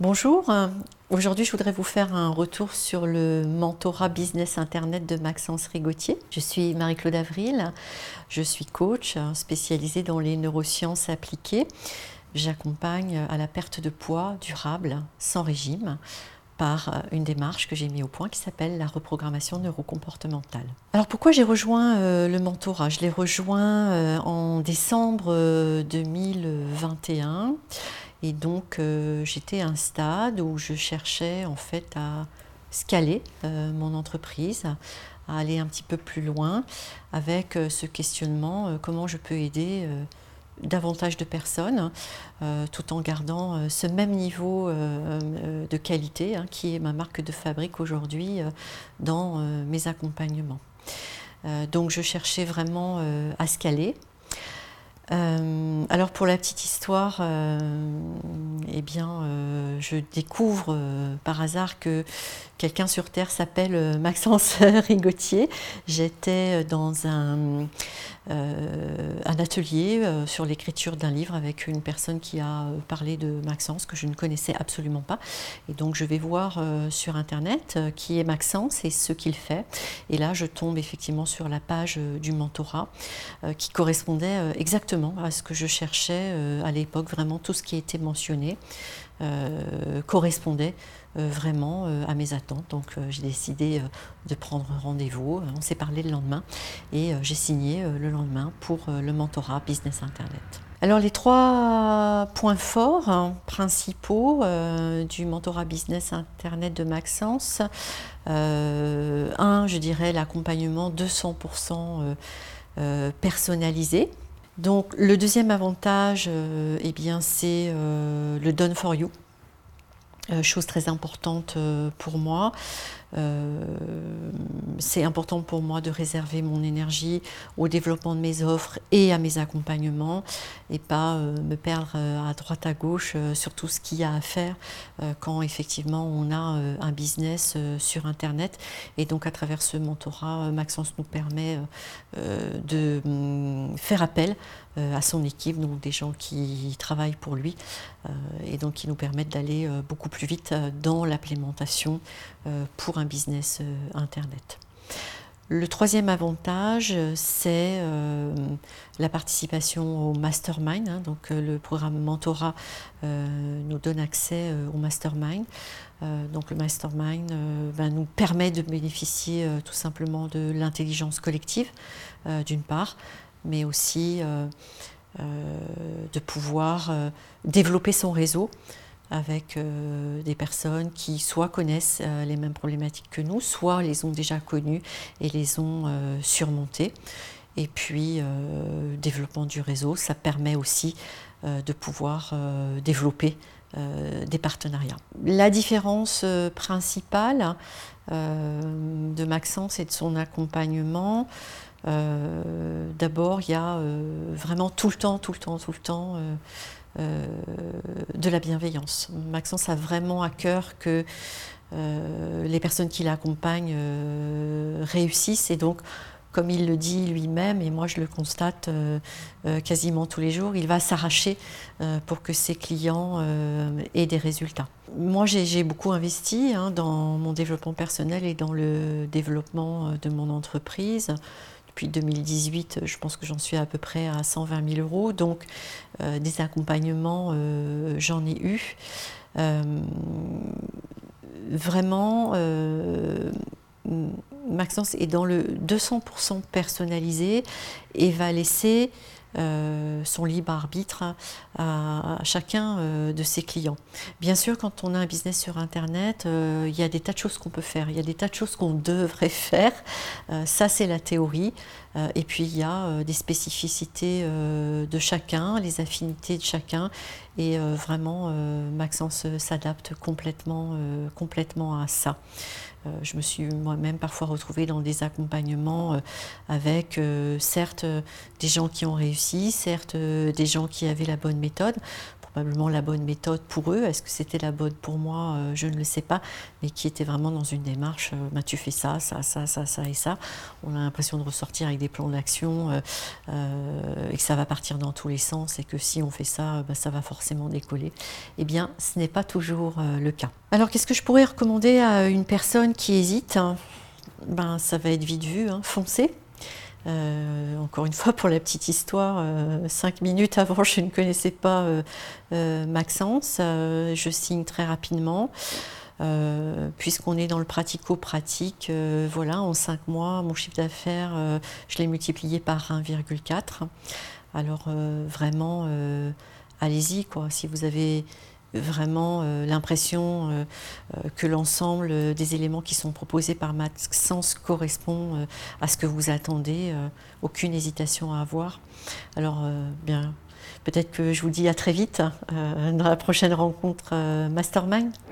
Bonjour, aujourd'hui je voudrais vous faire un retour sur le mentorat business internet de Maxence Rigotier. Je suis Marie-Claude Avril, je suis coach spécialisée dans les neurosciences appliquées. J'accompagne à la perte de poids durable, sans régime, par une démarche que j'ai mise au point qui s'appelle la reprogrammation neurocomportementale. Alors pourquoi j'ai rejoint euh, le mentorat? Je l'ai rejoint euh, en décembre 2021 euh, et donc euh, j'étais à un stade où je cherchais en fait à scaler euh, mon entreprise, à aller un petit peu plus loin avec euh, ce questionnement comment je peux aider davantage de personnes tout en gardant ce même niveau de qualité hein, qui est ma marque de fabrique aujourd'hui dans mes accompagnements. donc je cherchais vraiment à scaler euh, alors pour la petite histoire, euh, eh bien, euh, je découvre par hasard que quelqu'un sur Terre s'appelle Maxence Rigotier. J'étais dans un, un atelier sur l'écriture d'un livre avec une personne qui a parlé de Maxence que je ne connaissais absolument pas. Et donc je vais voir sur Internet qui est Maxence et ce qu'il fait. Et là, je tombe effectivement sur la page du mentorat qui correspondait exactement à ce que je cherchais euh, à l'époque. Vraiment, tout ce qui était mentionné euh, correspondait euh, vraiment à mes attentes. Donc j'ai décidé de prendre rendez-vous. On s'est parlé le lendemain et j'ai signé le lendemain pour le mentorat Business Internet. Alors les trois points forts hein, principaux du mentorat business internet de Maxence, un, je dirais l'accompagnement 200% personnalisé, donc le deuxième avantage, euh, eh bien, c'est euh, le done for you. Euh, chose très importante pour moi. Euh, c'est important pour moi de réserver mon énergie au développement de mes offres et à mes accompagnements et pas euh, me perdre euh, à droite à gauche sur tout ce qu'il y a à faire quand effectivement on a un business sur Internet. Et donc à travers ce mentorat, Maxence nous permet de mm, faire appel à son équipe, donc des gens qui travaillent pour lui, et donc qui nous permettent d'aller beaucoup plus vite dans l'implémentation pour un business euh, Internet. Le troisième avantage, c'est euh, la participation au mastermind. Hein. donc euh, le programme Mentorat nous donne accès au mastermind. donc le mastermind nous permet de bénéficier tout simplement de l'intelligence collective, d'une part, mais aussi de pouvoir développer son réseau avec euh, des personnes qui soit connaissent euh, les mêmes problématiques que nous, soit les ont déjà connues et les ont euh, surmontées. Et puis, développement du réseau, ça permet aussi de pouvoir développer des partenariats. La différence principale de Maxence et de son accompagnement, d'abord, il y a vraiment tout le temps, tout le temps, tout le temps euh, de la bienveillance. Maxence a vraiment à cœur que euh, les personnes qui l'accompagnent euh, réussissent et donc comme il le dit lui-même, et moi je le constate quasiment tous les jours, il va s'arracher pour que ses clients aient des résultats. Moi j'ai beaucoup investi hein, dans mon développement personnel et dans le développement de mon entreprise depuis 2018, je pense que j'en suis à peu près à 120 000 euros. Donc, euh, des accompagnements, euh, j'en ai eu. Euh, vraiment, Maxence est dans le 200% personnalisé et va laisser euh, son libre arbitre à, chacun euh, de ses clients. Bien sûr, quand on a un business sur Internet, euh, il y a des tas de choses qu'on peut faire, il y a des tas de choses qu'on devrait faire. ça, c'est la théorie. et puis, il y a des spécificités de chacun, les affinités de chacun. Et vraiment, Maxence s'adapte complètement, complètement à ça. Je me suis moi-même parfois retrouvée dans des accompagnements avec certes des gens qui ont réussi, certes des gens qui avaient la bonne méthode. Probablement la bonne méthode pour eux. Est-ce que c'était la bonne pour moi? Je ne le sais pas, mais qui était vraiment dans une démarche, bah, tu fais ça, ça, ça, ça, ça et ça. On a l'impression de ressortir avec des plans d'action et que ça va partir dans tous les sens et que si on fait ça, bah, ça va forcément décoller. Eh bien, ce n'est pas toujours le cas. Alors, qu'est-ce que je pourrais recommander à une personne qui hésite ben, Ça va être vite vu, hein, foncez. Euh, encore une fois, pour la petite histoire, euh, cinq minutes avant, je ne connaissais pas euh, Maxence. je signe très rapidement. Puisqu'on est dans le pratico-pratique, voilà, en cinq mois, mon chiffre d'affaires, je l'ai multiplié par 1,4. Alors vraiment, allez-y, quoi. Si vous avez vraiment euh, l'impression euh, euh, que l'ensemble des éléments qui sont proposés par Maxence correspond à ce que vous attendez. aucune hésitation à avoir. Alors, bien, peut-être que je vous dis à très vite dans la prochaine rencontre Mastermind.